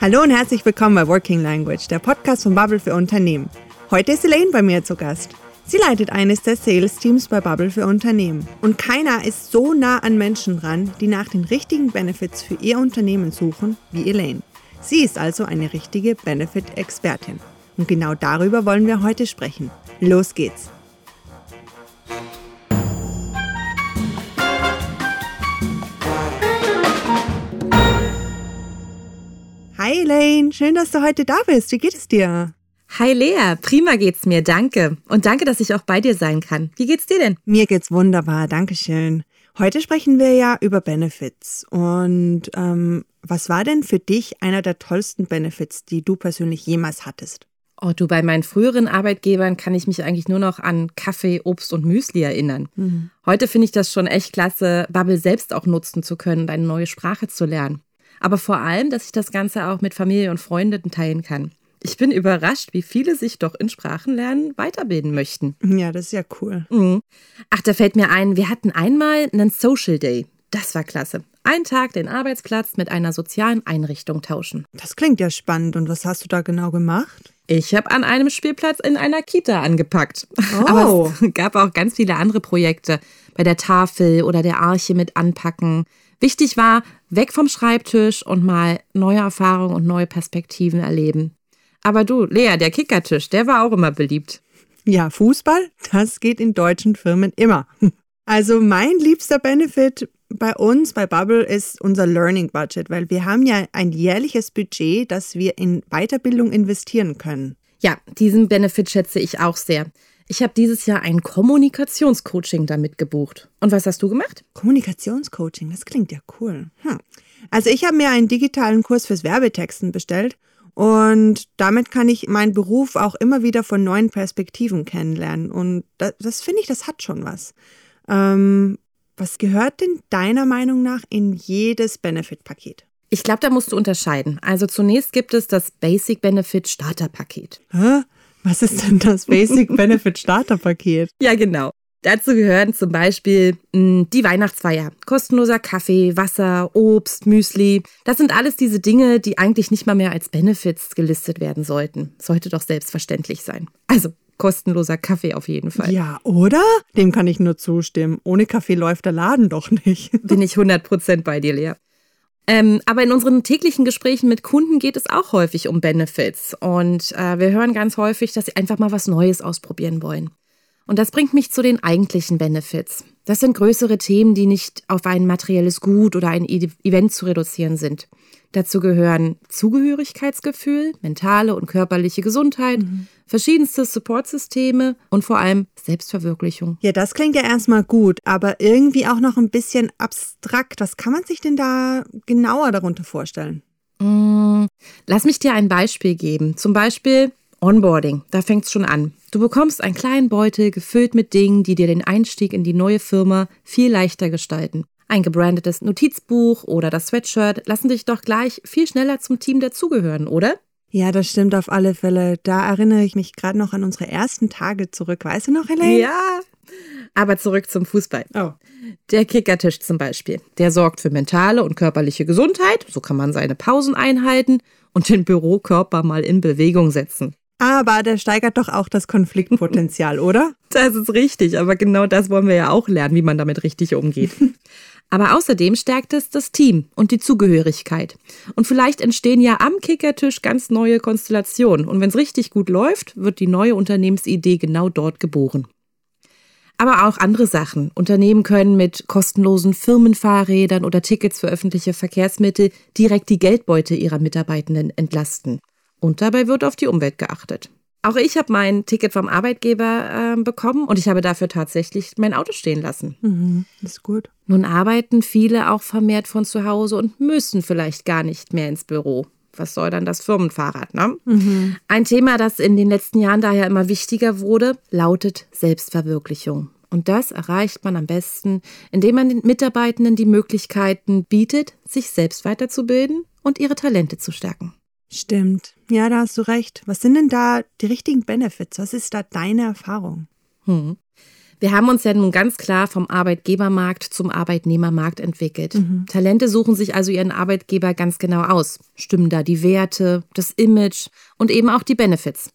Hallo und herzlich willkommen bei Working Language, der Podcast von Bubble für Unternehmen. Heute ist Elaine bei mir zu Gast. Sie leitet eines der Sales-Teams bei Bubble für Unternehmen. Und keiner ist so nah an Menschen dran, die nach den richtigen Benefits für ihr Unternehmen suchen, wie Elaine. Sie ist also eine richtige Benefit-Expertin. Und genau darüber wollen wir heute sprechen. Los geht's! Hi Elaine, schön, dass du heute da bist. Wie geht es dir? Hi Lea, prima geht's mir, danke. Und danke, dass ich auch bei dir sein kann. Wie geht's dir denn? Mir geht's wunderbar, danke schön. Heute sprechen wir ja über Benefits. Und ähm, was war denn für dich einer der tollsten Benefits, die du persönlich jemals hattest? Oh, du, bei meinen früheren Arbeitgebern kann ich mich eigentlich nur noch an Kaffee, Obst und Müsli erinnern. Mhm. Heute finde ich das schon echt klasse, Bubble selbst auch nutzen zu können, eine neue Sprache zu lernen aber vor allem, dass ich das Ganze auch mit Familie und Freunden teilen kann. Ich bin überrascht, wie viele sich doch in Sprachenlernen weiterbilden möchten. Ja, das ist ja cool. Mhm. Ach, da fällt mir ein, wir hatten einmal einen Social Day. Das war klasse. Ein Tag den Arbeitsplatz mit einer sozialen Einrichtung tauschen. Das klingt ja spannend. Und was hast du da genau gemacht? Ich habe an einem Spielplatz in einer Kita angepackt. Oh. Aber es gab auch ganz viele andere Projekte. Bei der Tafel oder der Arche mit Anpacken. Wichtig war, weg vom Schreibtisch und mal neue Erfahrungen und neue Perspektiven erleben. Aber du, Lea, der Kickertisch, der war auch immer beliebt. Ja, Fußball, das geht in deutschen Firmen immer. Also mein liebster Benefit bei uns, bei Bubble, ist unser Learning Budget, weil wir haben ja ein jährliches Budget, das wir in Weiterbildung investieren können. Ja, diesen Benefit schätze ich auch sehr. Ich habe dieses Jahr ein Kommunikationscoaching damit gebucht. Und was hast du gemacht? Kommunikationscoaching, das klingt ja cool. Hm. Also ich habe mir einen digitalen Kurs fürs Werbetexten bestellt und damit kann ich meinen Beruf auch immer wieder von neuen Perspektiven kennenlernen. Und das, das finde ich, das hat schon was. Ähm, was gehört denn deiner Meinung nach in jedes Benefit-Paket? Ich glaube, da musst du unterscheiden. Also zunächst gibt es das Basic Benefit Starter Paket. Hä? Was ist denn das Basic Benefit Starter Paket? Ja, genau. Dazu gehören zum Beispiel mh, hm, die Weihnachtsfeier, kostenloser Kaffee, Wasser, Obst, Müsli. Das sind alles diese Dinge, die eigentlich nicht mal mehr als Benefits gelistet werden sollten. Sollte doch selbstverständlich sein. Also kostenloser Kaffee auf jeden Fall. Ja, oder? Dem kann ich nur zustimmen. Ohne Kaffee läuft der Laden doch nicht. Bin ich 100% bei dir, Lea. Ähm, aber in unseren täglichen Gesprächen mit Kunden geht es auch häufig um Benefits. Und äh, wir hören ganz häufig, dass sie einfach mal was Neues ausprobieren wollen. Und das bringt mich zu den eigentlichen Benefits. Das sind größere Themen, die nicht auf ein materielles Gut oder ein Event zu reduzieren sind. Dazu gehören Zugehörigkeitsgefühl, mentale und körperliche Gesundheit, mhm. verschiedenste Supportsysteme und vor allem Selbstverwirklichung. Ja, das klingt ja erstmal gut, aber irgendwie auch noch ein bisschen abstrakt. Was kann man sich denn da genauer darunter vorstellen? Mm, lass mich dir ein Beispiel geben. Zum Beispiel Onboarding, da fängt es schon an. Du bekommst einen kleinen Beutel gefüllt mit Dingen, die dir den Einstieg in die neue Firma viel leichter gestalten. Ein gebrandetes Notizbuch oder das Sweatshirt lassen dich doch gleich viel schneller zum Team dazugehören, oder? Ja, das stimmt auf alle Fälle. Da erinnere ich mich gerade noch an unsere ersten Tage zurück. Weißt du noch, Elaine? Ja. Aber zurück zum Fußball. Oh. Der Kickertisch zum Beispiel. Der sorgt für mentale und körperliche Gesundheit. So kann man seine Pausen einhalten und den Bürokörper mal in Bewegung setzen. Aber der steigert doch auch das Konfliktpotenzial, oder? Das ist richtig, aber genau das wollen wir ja auch lernen, wie man damit richtig umgeht. Aber außerdem stärkt es das Team und die Zugehörigkeit. Und vielleicht entstehen ja am Kickertisch ganz neue Konstellationen. Und wenn es richtig gut läuft, wird die neue Unternehmensidee genau dort geboren. Aber auch andere Sachen. Unternehmen können mit kostenlosen Firmenfahrrädern oder Tickets für öffentliche Verkehrsmittel direkt die Geldbeute ihrer Mitarbeitenden entlasten. Und dabei wird auf die Umwelt geachtet. Auch ich habe mein Ticket vom Arbeitgeber äh, bekommen und ich habe dafür tatsächlich mein Auto stehen lassen. Mhm, ist gut. Nun arbeiten viele auch vermehrt von zu Hause und müssen vielleicht gar nicht mehr ins Büro. Was soll dann das Firmenfahrrad, ne? Mhm. Ein Thema, das in den letzten Jahren daher immer wichtiger wurde, lautet Selbstverwirklichung. Und das erreicht man am besten, indem man den Mitarbeitenden die Möglichkeiten bietet, sich selbst weiterzubilden und ihre Talente zu stärken. Stimmt. Ja, da hast du recht. Was sind denn da die richtigen Benefits? Was ist da deine Erfahrung? Hm. Wir haben uns ja nun ganz klar vom Arbeitgebermarkt zum Arbeitnehmermarkt entwickelt. Mhm. Talente suchen sich also ihren Arbeitgeber ganz genau aus. Stimmen da die Werte, das Image und eben auch die Benefits.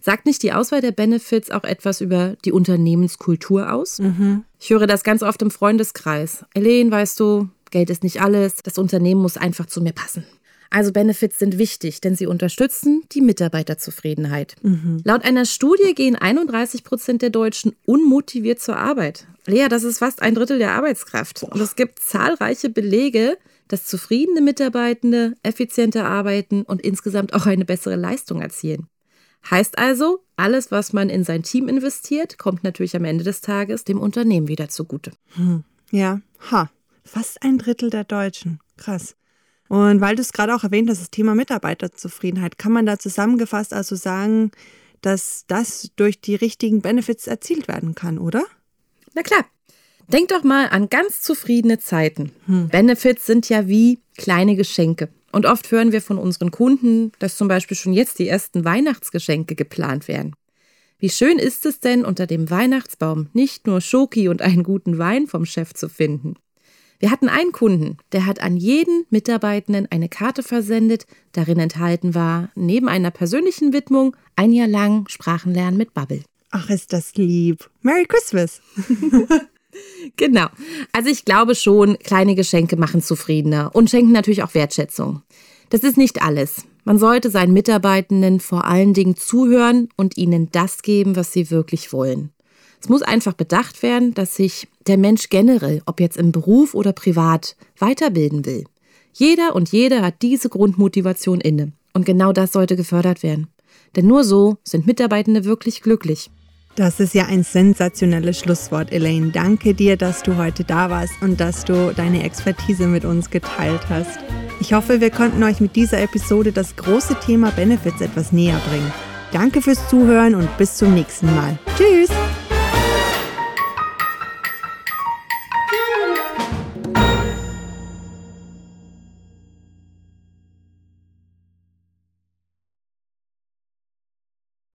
Sagt nicht die Auswahl der Benefits auch etwas über die Unternehmenskultur aus? Mhm. Ich höre das ganz oft im Freundeskreis. Elaine, weißt du, Geld ist nicht alles, das Unternehmen muss einfach zu mir passen. Also Benefits sind wichtig, denn sie unterstützen die Mitarbeiterzufriedenheit. Mhm. Laut einer Studie gehen 31 Prozent der Deutschen unmotiviert zur Arbeit. Lea, das ist fast ein Drittel der Arbeitskraft. Und es gibt zahlreiche Belege, dass zufriedene Mitarbeitende effizienter arbeiten und insgesamt auch eine bessere Leistung erzielen. Heißt also, alles, was man in sein Team investiert, kommt natürlich am Ende des Tages dem Unternehmen wieder zugute. Hm. Ja, ha, fast ein Drittel der Deutschen. Krass. Und weil du es gerade auch erwähnt hast, das Thema Mitarbeiterzufriedenheit, kann man da zusammengefasst also sagen, dass das durch die richtigen Benefits erzielt werden kann, oder? Na klar. Denk doch mal an ganz zufriedene Zeiten. Hm. Benefits sind ja wie kleine Geschenke. Und oft hören wir von unseren Kunden, dass zum Beispiel schon jetzt die ersten Weihnachtsgeschenke geplant werden. Wie schön ist es denn, unter dem Weihnachtsbaum nicht nur Schoki und einen guten Wein vom Chef zu finden, wir hatten einen Kunden, der hat an jeden Mitarbeitenden eine Karte versendet. Darin enthalten war, neben einer persönlichen Widmung, ein Jahr lang Sprachenlernen mit Bubble. Ach, ist das lieb. Merry Christmas. genau. Also ich glaube schon, kleine Geschenke machen zufriedener und schenken natürlich auch Wertschätzung. Das ist nicht alles. Man sollte seinen Mitarbeitenden vor allen Dingen zuhören und ihnen das geben, was sie wirklich wollen. Es muss einfach bedacht werden, dass sich der Mensch generell, ob jetzt im Beruf oder privat, weiterbilden will. Jeder und jede hat diese Grundmotivation inne. Und genau das sollte gefördert werden. Denn nur so sind Mitarbeitende wirklich glücklich. Das ist ja ein sensationelles Schlusswort, Elaine. Danke dir, dass du heute da warst und dass du deine Expertise mit uns geteilt hast. Ich hoffe, wir konnten euch mit dieser Episode das große Thema Benefits etwas näher bringen. Danke fürs Zuhören und bis zum nächsten Mal. Tschüss!